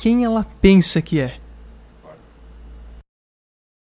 quem ela pensa que é.